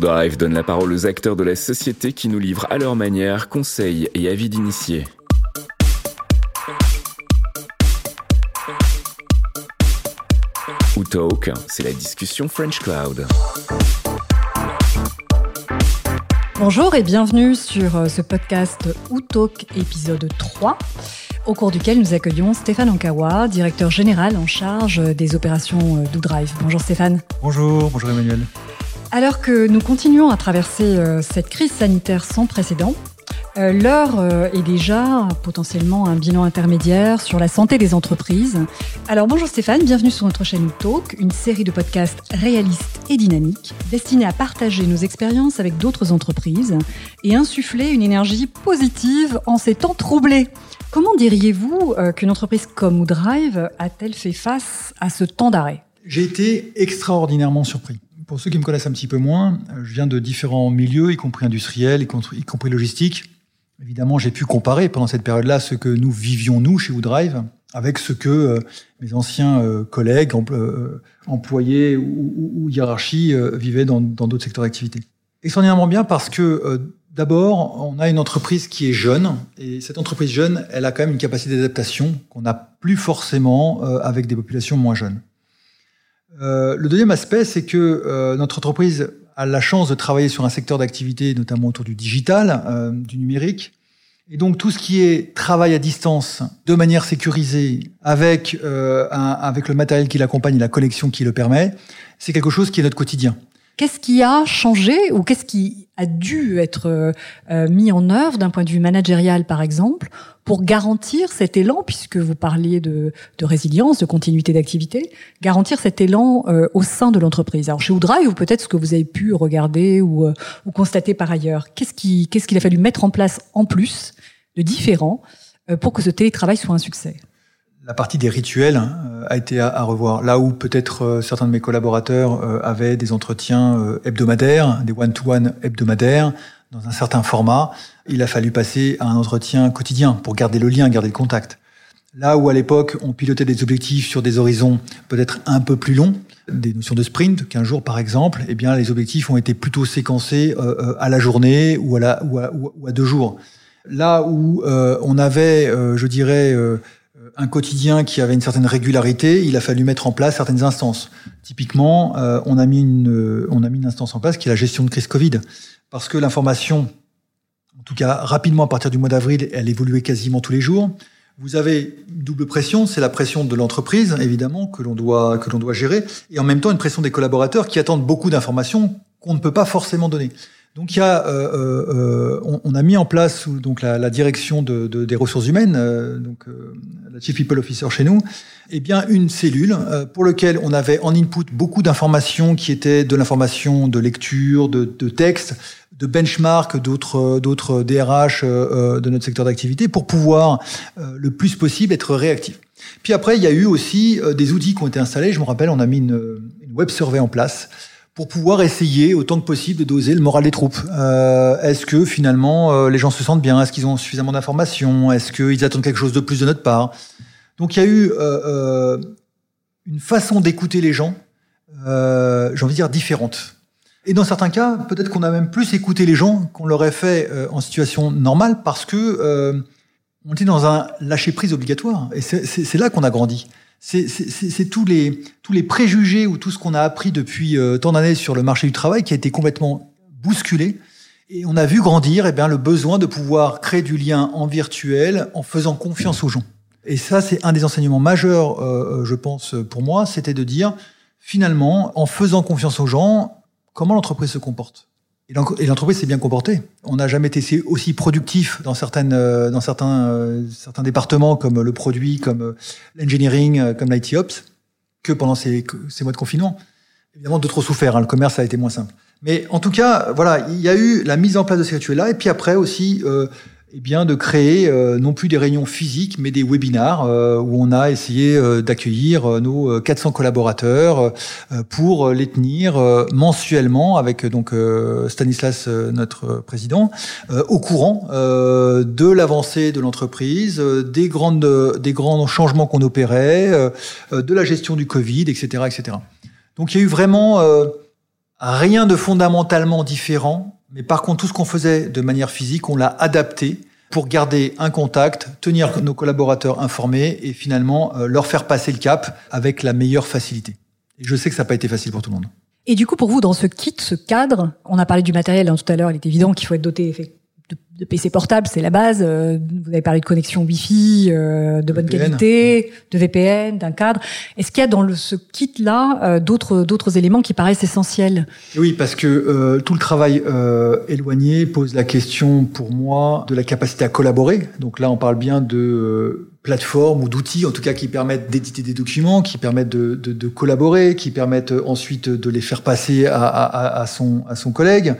Drive donne la parole aux acteurs de la société qui nous livrent à leur manière conseils et avis d'initiés. Ou Talk, c'est la discussion French Cloud. Bonjour et bienvenue sur euh, ce podcast Ou Talk épisode 3 au cours duquel nous accueillons Stéphane Ankawa, directeur général en charge des opérations euh, DoDrive. Bonjour Stéphane. Bonjour, bonjour Emmanuel. Alors que nous continuons à traverser euh, cette crise sanitaire sans précédent, l'heure euh, est déjà potentiellement un bilan intermédiaire sur la santé des entreprises. Alors bonjour Stéphane, bienvenue sur notre chaîne Talk, une série de podcasts réalistes et dynamiques destinés à partager nos expériences avec d'autres entreprises et insuffler une énergie positive en ces temps troublés. Comment diriez-vous qu'une entreprise comme Drive a-t-elle fait face à ce temps d'arrêt? J'ai été extraordinairement surpris. Pour ceux qui me connaissent un petit peu moins, euh, je viens de différents milieux, y compris industriels, y compris logistiques. Évidemment, j'ai pu comparer pendant cette période-là ce que nous vivions, nous, chez Woodrive, avec ce que euh, mes anciens euh, collègues, employés ou, hiérarchies vivaient dans d'autres secteurs d'activité. Extraordinairement bien parce que D'abord, on a une entreprise qui est jeune, et cette entreprise jeune, elle a quand même une capacité d'adaptation qu'on n'a plus forcément avec des populations moins jeunes. Euh, le deuxième aspect, c'est que euh, notre entreprise a la chance de travailler sur un secteur d'activité, notamment autour du digital, euh, du numérique. Et donc tout ce qui est travail à distance, de manière sécurisée, avec, avec le matériel qui l'accompagne et la connexion qui le permet, c'est quelque chose qui est notre quotidien. Qu'est-ce qui a changé ou qu'est-ce qui a dû être euh, mis en œuvre d'un point de vue managérial, par exemple, pour garantir cet élan, puisque vous parliez de, résilience, de continuité d'activité, garantir cet élan euh, au sein de l'entreprise? Alors chez Woodrive, ou peut-être ce que vous avez pu regarder ou, euh, constater par ailleurs, qu'est-ce qu'il a fallu mettre en place en plus de différent pour que ce télétravail soit un succès? La partie des rituels hein, a été à, revoir. Là où peut-être euh, certains de mes collaborateurs euh, avaient des entretiens euh, hebdomadaires, des one-to-one hebdomadaires, dans un certain format, il a fallu passer à un entretien quotidien pour garder le lien, garder le contact. Là où à l'époque on pilotait des objectifs sur des horizons peut-être un peu plus longs, des notions de sprint, 15 jours par exemple, eh bien les objectifs ont été plutôt séquencés à la journée ou à, la, ou à, ou à deux jours. Là où on avait, je dirais, un quotidien qui avait une certaine régularité, il a fallu mettre en place certaines instances. Typiquement, euh, on a mis une euh, on a mis une instance en place qui est la gestion de crise Covid, parce que l'information, en tout cas rapidement à partir du mois d'avril, elle évoluait quasiment tous les jours. Vous avez une double pression, c'est la pression de l'entreprise évidemment que l'on doit que l'on doit gérer, et en même temps une pression des collaborateurs qui attendent beaucoup d'informations qu'on ne peut pas forcément donner. Donc il y a, euh, euh, on, on, a mis en place donc la, la direction de, de, des ressources humaines, euh, donc euh, la chief people officer chez nous, eh bien une cellule euh, pour laquelle on avait en input beaucoup d'informations qui étaient de l'information de lecture, de, de texte, de benchmark d'autres d'autres DRH de notre secteur d'activité pour pouvoir le plus possible être réactif. Puis après il y a eu aussi des outils qui ont été installés. Je me rappelle, on a mis une, une web survey en place pour pouvoir essayer autant que possible de doser le moral des troupes. Euh, est-ce que finalement euh, les gens se sentent bien? Est-ce qu'ils ont suffisamment d'informations? Est-ce qu'ils attendent quelque chose de plus de notre part? Donc il y a eu euh, une façon d'écouter les gens, j'ai envie de dire différente. Et dans certains cas, peut-être qu'on a même plus écouté les gens qu'on l'aurait fait en situation normale parce que on était dans un lâcher prise obligatoire. Et c'est là qu'on a grandi c'est tous les, tous les préjugés ou tout ce qu'on a appris depuis euh, tant d'années sur le marché du travail qui a été complètement bousculé. Et on a vu grandir eh bien, le besoin de pouvoir créer du lien en virtuel en faisant confiance aux gens. Et ça, c'est un des enseignements majeurs, euh, euh, je pense, pour moi, c'était de dire, finalement, en faisant confiance aux gens, comment l'entreprise se comporte? Et l'entreprise s'est bien comportée. On n'a jamais été aussi productif dans certaines, euh, dans certains, euh, certains départements comme le produit, comme euh, l'engineering, comme l'IT ops, que pendant ces, ces mois de confinement. Évidemment, d'autres ont souffert. Hein, le commerce a été moins simple. Mais en tout cas, voilà, il y a eu la mise en place de ces rituels-là, et puis après aussi eh bien, de créer euh, non plus des réunions physiques, mais des webinars euh, où on a essayé euh, d'accueillir nos 400 collaborateurs pour les tenir mensuellement avec donc Stanislas, notre président, au courant de l'avancée de l'entreprise, des grandes, des grands changements qu'on opérait, de la gestion du Covid, etc., etc. Donc il y a eu vraiment euh, rien de fondamentalement différent, mais par contre tout ce qu'on faisait de manière physique, on l'a adapté pour garder un contact, tenir nos collaborateurs informés et finalement euh, leur faire passer le cap avec la meilleure facilité. Et je sais que ça n'a pas été facile pour tout le monde. Et du coup, pour vous, dans ce kit, ce cadre, on a parlé du matériel hein, tout à l'heure, il est évident qu'il faut être doté de, PC portable, c'est la base. Euh, vous avez parlé de connexion Wi-Fi, euh, de bonne qualité, de VPN, d'un cadre. Est-ce qu'il y a dans le, ce kit-là euh, d'autres d'autres éléments qui paraissent essentiels? Oui, parce que tout le travail éloigné pose la question pour moi de la capacité à collaborer. Donc là, on parle bien de plateformes ou d'outils, en tout cas, qui permettent d'éditer des documents, qui permettent de, de, de, collaborer, qui permettent ensuite de les faire passer à, à, à son, à son collègue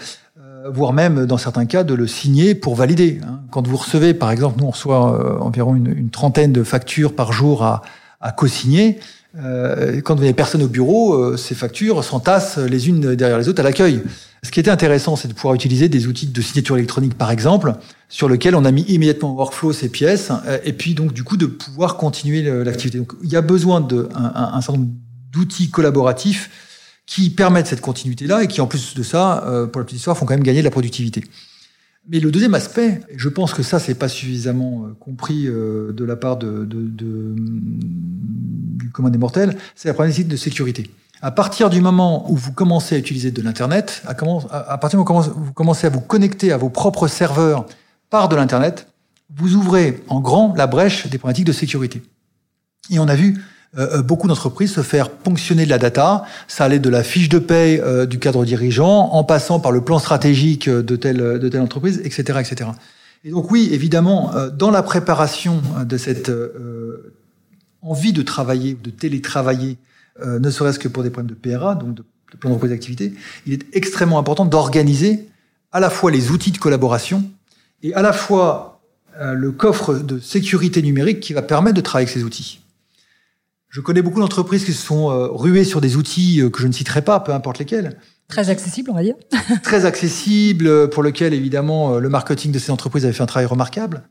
voire même dans certains cas de le signer pour valider. Hein. Quand vous recevez, par exemple, nous on reçoit euh, environ une, trentaine de factures par jour à, à co-signer. Euh, quand vous n'avez personne au bureau, euh, ces factures s'entassent les unes derrière les autres à l'accueil. Ce qui était intéressant, c'est de pouvoir utiliser des outils de signature électronique, par exemple, sur lequel on a mis immédiatement en workflow ces pièces, et puis donc du coup de pouvoir continuer l'activité. Donc il y a besoin d'un un, un certain nombre d'outils collaboratifs qui permettent cette continuité-là et qui, en plus de ça, euh, pour la petite histoire, font quand même gagner de la productivité. Mais le deuxième aspect, je pense que ça, c'est pas suffisamment euh, compris euh, de la part de, de, de, du commun des mortels, c'est la problématique de sécurité. À partir du moment où vous commencez à utiliser de l'Internet, à, à, partir du moment où vous commencez à vous connecter à vos propres serveurs par de l'Internet, vous ouvrez en grand la brèche des problématiques de sécurité. Et on a vu euh, euh, beaucoup d'entreprises se faire ponctionner de la data. Ça allait de la fiche de paye euh, du cadre dirigeant, en passant par le plan stratégique de telle, entreprise, etc., etc. Et donc oui, évidemment, dans la préparation de cette envie de travailler, de télétravailler, ne serait-ce que pour des problèmes de PRA, donc de, plan de d'activité, il est extrêmement important d'organiser à la fois les outils de collaboration et à la fois le coffre de sécurité numérique qui va permettre de travailler avec ces outils. Je connais beaucoup d'entreprises qui se sont euh, ruées sur des outils euh, que je ne citerai pas, peu importe lesquels. Très accessible, on va dire. Très accessible, euh, pour lequel évidemment le marketing de ces entreprises avait fait un travail remarquable.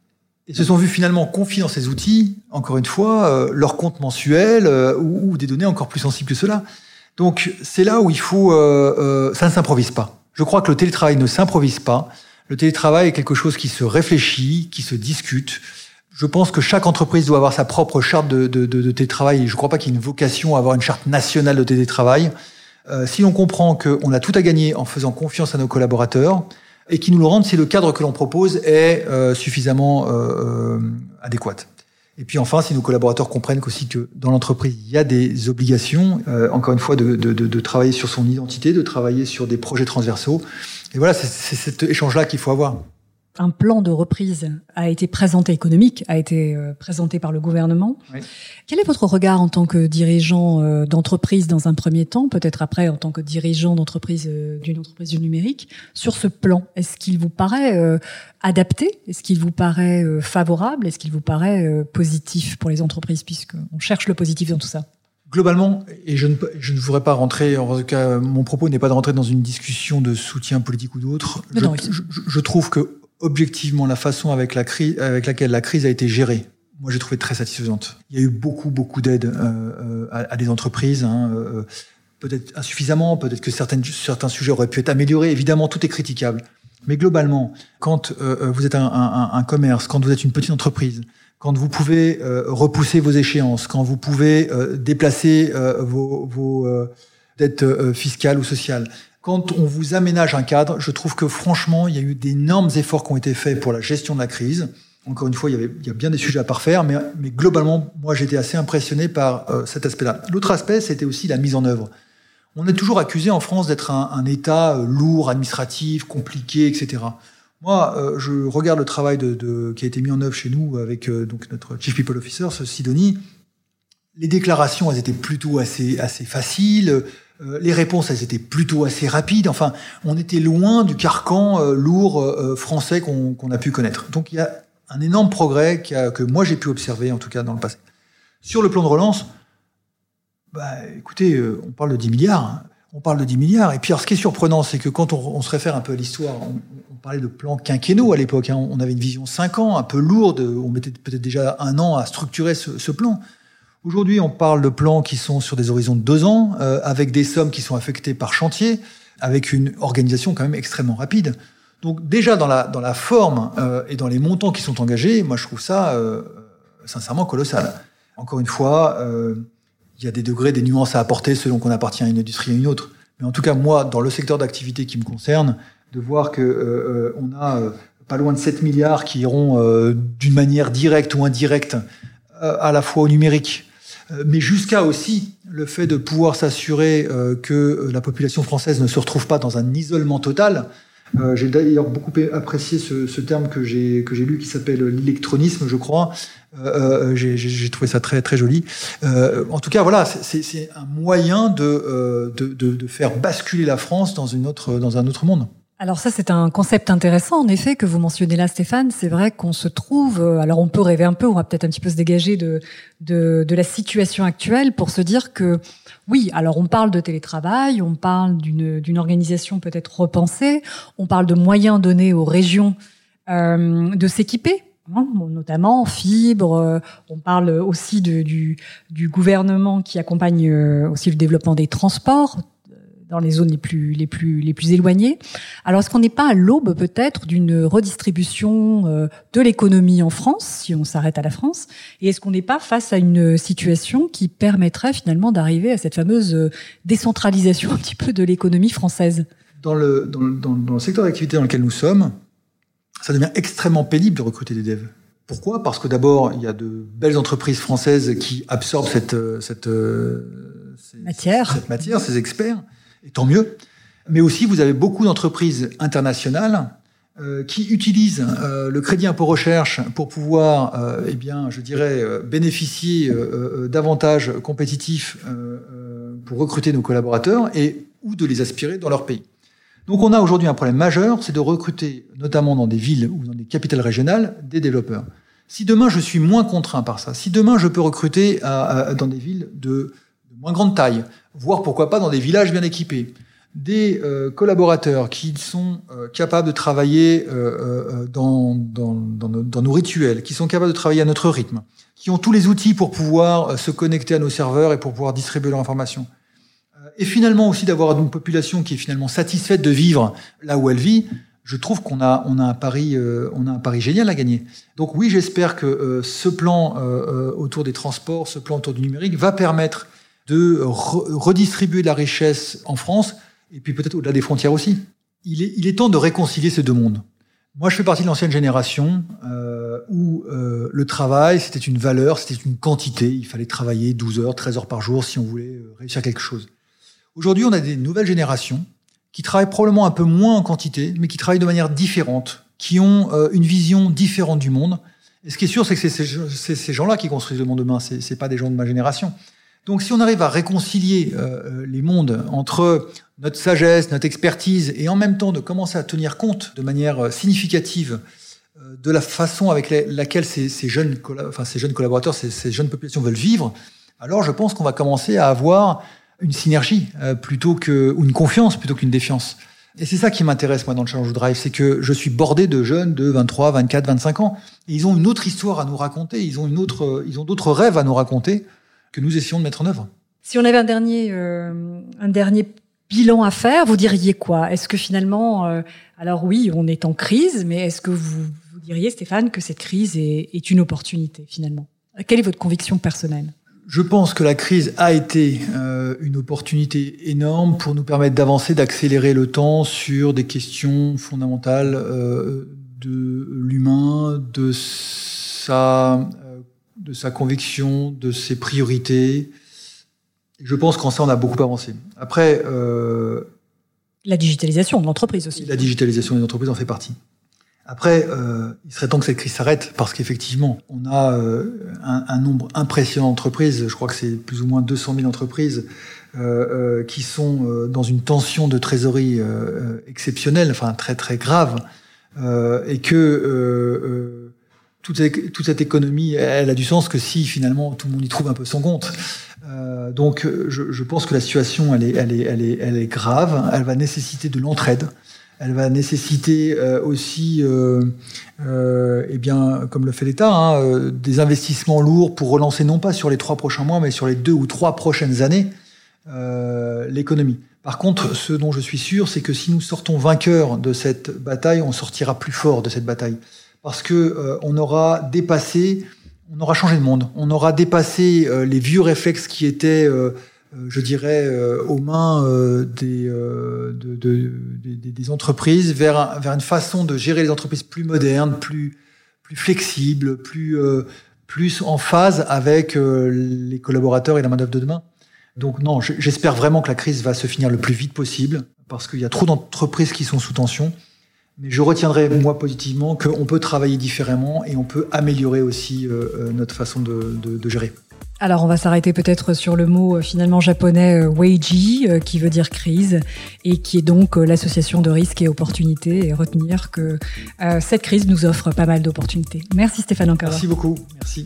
Et se sont vus finalement confier dans ces outils, encore une fois, leur compte mensuel ou, ou, des données encore plus sensibles que cela. Donc c'est là où il faut... Euh, ça ne s'improvise pas. Je crois que le télétravail ne s'improvise pas. Le télétravail est quelque chose qui se réfléchit, qui se discute, je pense que chaque entreprise doit avoir sa propre charte de, de, de, télétravail. Je ne crois pas qu'il y ait une vocation à avoir une charte nationale de télétravail. Euh, si on comprend qu'on a tout à gagner en faisant confiance à nos collaborateurs et qu'ils nous le rendent si le cadre que l'on propose est euh, suffisamment euh, euh adéquat. Et puis enfin, si nos collaborateurs comprennent qu'aussi que dans l'entreprise, il y a des obligations, encore une fois, de, travailler sur son identité, de travailler sur des projets transversaux. Et voilà, c'est cet échange-là qu'il faut avoir un plan de reprise a été présenté économique, a été euh, présenté par le gouvernement. Quel est votre regard en tant que dirigeant euh, d'entreprise dans un premier temps, peut-être après en tant que dirigeant d'entreprise euh, d'une entreprise du numérique, sur ce plan? Est-ce qu'il vous paraît adapté? Est-ce qu'il vous paraît favorable? Est-ce qu'il vous paraît positif pour les entreprises, puisqu'on cherche le positif dans tout ça? Globalement, et je ne, je ne voudrais pas rentrer, en tout cas, mon propos n'est pas de rentrer dans une discussion de soutien politique ou d'autre. Je, je, je, trouve que objectivement la façon avec, laquelle la crise a été gérée, moi j'ai trouvé très satisfaisante. Il y a eu beaucoup beaucoup d'aide euh, euh, à, des entreprises, hein, euh, peut-être insuffisamment, peut-être que certains sujets auraient pu être améliorés. Évidemment, tout est critiquable. Mais globalement, quand vous êtes un, commerce, quand vous êtes une petite entreprise, quand vous pouvez repousser vos échéances, quand vous pouvez déplacer vos dettes fiscales ou sociales, quand on vous aménage un cadre, je trouve que franchement, il y a eu d'énormes efforts qui ont été faits pour la gestion de la crise. Encore une fois, il y, avait, il y a bien des sujets à parfaire, mais, mais globalement, moi, j'étais assez impressionné par euh, cet aspect-là. L'autre aspect, c'était aussi la mise en œuvre. On est toujours accusé en France d'être un, un, État euh, lourd, administratif, compliqué, etc. Moi, euh, je regarde le travail de, de, qui a été mis en œuvre chez nous avec euh, donc notre Chief People Officer, Sidonie. Les déclarations, elles étaient plutôt assez, assez faciles. Euh, les réponses, elles étaient plutôt assez rapides. Enfin, on était loin du carcan euh, lourd euh, français qu'on a pu connaître. Donc, il y a un énorme progrès que moi j'ai pu observer, en tout cas dans le passé. Sur le plan de relance, bah, écoutez, on parle de 10 milliards. Hein. On parle de 10 milliards. Et puis, alors, ce qui est surprenant, c'est que quand on, se réfère un peu à l'histoire, on, parlait de plans quinquennaux à l'époque. Hein. On avait une vision 5 ans, un peu lourde. On mettait peut-être déjà un an à structurer ce plan. Aujourd'hui, on parle de plans qui sont sur des horizons de deux ans, euh, avec des sommes qui sont affectées par chantier, avec une organisation quand même extrêmement rapide. Donc déjà dans la, forme euh, et dans les montants qui sont engagés, moi je trouve ça euh, sincèrement colossal. Encore une fois, il y a des degrés, des nuances à apporter selon qu'on appartient à une industrie ou à une autre. Mais en tout cas, moi, dans le secteur d'activité qui me concerne, de voir que on a pas loin de 7 milliards qui iront d'une manière directe ou indirecte à la fois au numérique, mais jusqu'à aussi le fait de pouvoir s'assurer que la population française ne se retrouve pas dans un isolement total. Euh, j'ai d'ailleurs beaucoup apprécié ce, terme que j'ai que j'ai lu qui s'appelle l'électronisme, je crois. Euh, j'ai trouvé ça très très joli. Euh, en tout cas, voilà, c'est un moyen de, de, de, de faire basculer la France dans une autre dans un autre monde. Alors ça, c'est un concept intéressant, en effet, que vous mentionnez là, Stéphane. C'est vrai qu'on se trouve, euh, alors on peut rêver un peu, on va peut-être un petit peu se dégager de, de, la situation actuelle pour se dire que, oui, alors on parle de télétravail, on parle d'une organisation peut-être repensée, on parle de moyens donnés aux régions euh, de s'équiper, hein, notamment en fibre. Euh, on parle aussi du, du gouvernement qui accompagne aussi le développement des transports dans les zones les plus les plus les plus éloignées. Alors est-ce qu'on n'est pas à l'aube peut-être d'une redistribution euh, de l'économie en France si on s'arrête à la France? Et est-ce qu'on n'est pas face à une situation qui permettrait finalement d'arriver à cette fameuse euh, décentralisation un petit peu de l'économie française? Dans le, dans le, dans le secteur d'activité dans lequel nous sommes, ça devient extrêmement pénible de recruter des devs. Pourquoi? Parce que d'abord, il y a de belles entreprises françaises qui absorbent cette, euh, cette, cette matière, cette matière, ces experts et tant mieux. Mais aussi, vous avez beaucoup d'entreprises internationales euh, qui utilisent euh, le crédit impôt recherche pour pouvoir, euh, eh bien, je dirais, euh, bénéficier euh, d'avantages compétitifs pour recruter nos collaborateurs et ou de les aspirer dans leur pays. Donc, on a aujourd'hui un problème majeur, c'est de recruter, notamment dans des villes ou dans des capitales régionales, des développeurs. Si demain je suis moins contraint par ça, si demain je peux recruter à, dans des villes de moins grande taille, voire pourquoi pas dans des villages bien équipés, des euh, collaborateurs qui sont euh, capables de travailler euh, dans, dans, dans, nos, dans, nos, rituels, qui sont capables de travailler à notre rythme, qui ont tous les outils pour pouvoir se connecter à nos serveurs et pour pouvoir distribuer leur information. Et finalement aussi d'avoir une population qui est finalement satisfaite de vivre là où elle vit, je trouve qu'on a, on a, un pari, on a un pari génial à gagner. Donc oui, j'espère que ce plan autour des transports, ce plan autour du numérique va permettre de redistribuer de la richesse en France et puis peut-être au-delà des frontières aussi. Il est, temps de réconcilier ces deux mondes. Moi, je fais partie de l'ancienne génération euh, où euh, le travail, c'était une valeur, c'était une quantité. Il fallait travailler 12 heures, 13 heures par jour si on voulait euh, réussir quelque chose. Aujourd'hui, on a des nouvelles générations qui travaillent probablement un peu moins en quantité, mais qui travaillent de manière différente, qui ont euh, une vision différente du monde. Et ce qui est sûr, c'est que c'est ces gens-là qui construisent le monde demain. C'est pas des gens de ma génération. Donc si on arrive à réconcilier euh, euh, les mondes entre notre sagesse, notre expertise, et en même temps de commencer à tenir compte de manière euh, significative de la façon avec laquelle ces, jeunes, enfin, ces jeunes collaborateurs, ces, jeunes populations veulent vivre, alors je pense qu'on va commencer à avoir une synergie plutôt que, ou une confiance plutôt qu'une défiance. Et c'est ça qui m'intéresse, moi, dans le Challenge Drive, c'est que je suis bordé de jeunes de 23, 24, 25 ans. Et ils ont une autre histoire à nous raconter, ils ont une autre, ils ont d'autres rêves à nous raconter que nous essayons de mettre en œuvre. Si on avait un dernier, euh, un dernier bilan à faire, vous diriez quoi? Est-ce que finalement, euh, alors oui, on est en crise, mais est-ce que vous, vous, diriez, Stéphane, que cette crise est, est, une opportunité finalement? Quelle est votre conviction personnelle? Je pense que la crise a été euh, une opportunité énorme pour nous permettre d'avancer, d'accélérer le temps sur des questions fondamentales euh, de l'humain, de sa de sa conviction, de ses priorités. Je pense qu'en ça, on a beaucoup avancé. Après... Euh, la digitalisation de l'entreprise aussi. La digitalisation des entreprises en fait partie. Après, euh, il serait temps que cette crise s'arrête parce qu'effectivement, on a euh, un, un, nombre impressionnant d'entreprises. Je crois que c'est plus ou moins 200 000 entreprises euh, euh, qui sont euh, dans une tension de trésorerie exceptionnelle, enfin très très grave, et que toute, toute, cette économie, elle a du sens que si finalement tout le monde y trouve un peu son compte. Euh, donc je, je, pense que la situation, elle est, elle, est, elle, est, elle est grave, elle va nécessiter de l'entraide. Elle va nécessiter aussi, eh bien, comme le fait l'État, hein, des investissements lourds pour relancer non pas sur les trois prochains mois, mais sur les deux ou trois prochaines années l'économie. Par contre, ce dont je suis sûr, c'est que si nous sortons vainqueurs de cette bataille, on sortira plus fort de cette bataille, parce que on aura dépassé on aura changé de monde. On aura dépassé euh, les vieux réflexes qui étaient, euh, euh, je dirais, aux mains des, entreprises vers, vers une façon de gérer les entreprises plus moderne, plus, plus flexible, plus, plus en phase avec les collaborateurs et la main-d'œuvre de demain. Donc non, j'espère vraiment que la crise va se finir le plus vite possible parce qu'il y a trop d'entreprises qui sont sous tension. Mais je retiendrai, moi, positivement, qu'on peut travailler différemment et on peut améliorer aussi euh, euh, notre façon de, de, gérer. Alors, on va s'arrêter peut-être sur le mot euh, finalement japonais Weiji, qui veut dire crise, et qui est donc l'association de risques et opportunités, et retenir que cette crise nous offre pas mal d'opportunités. Merci Stéphane Encore. Merci beaucoup. Merci.